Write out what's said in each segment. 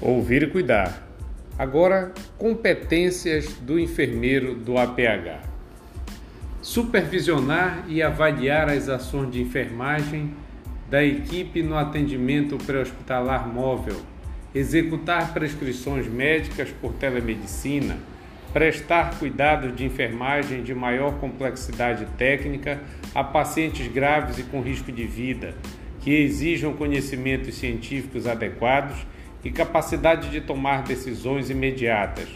Ouvir e cuidar. Agora, competências do enfermeiro do APH. Supervisionar e avaliar as ações de enfermagem da equipe no atendimento pré-hospitalar móvel, executar prescrições médicas por telemedicina, prestar cuidados de enfermagem de maior complexidade técnica a pacientes graves e com risco de vida, que exijam conhecimentos científicos adequados e capacidade de tomar decisões imediatas,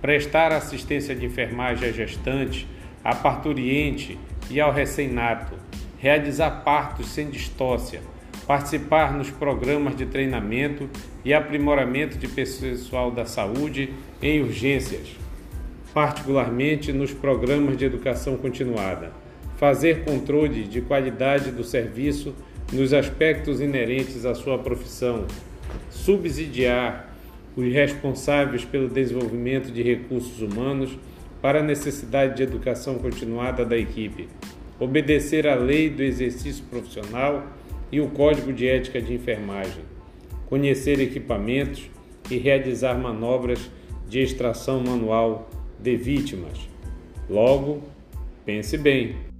prestar assistência de enfermagem à gestante, à parturiente e ao recém-nato, realizar partos sem distócia, participar nos programas de treinamento e aprimoramento de pessoal da saúde em urgências, particularmente nos programas de educação continuada, fazer controle de qualidade do serviço nos aspectos inerentes à sua profissão, subsidiar os responsáveis pelo desenvolvimento de recursos humanos para a necessidade de educação continuada da equipe, obedecer à lei do exercício profissional e o Código de Ética de Enfermagem, conhecer equipamentos e realizar manobras de extração manual de vítimas. Logo, pense bem.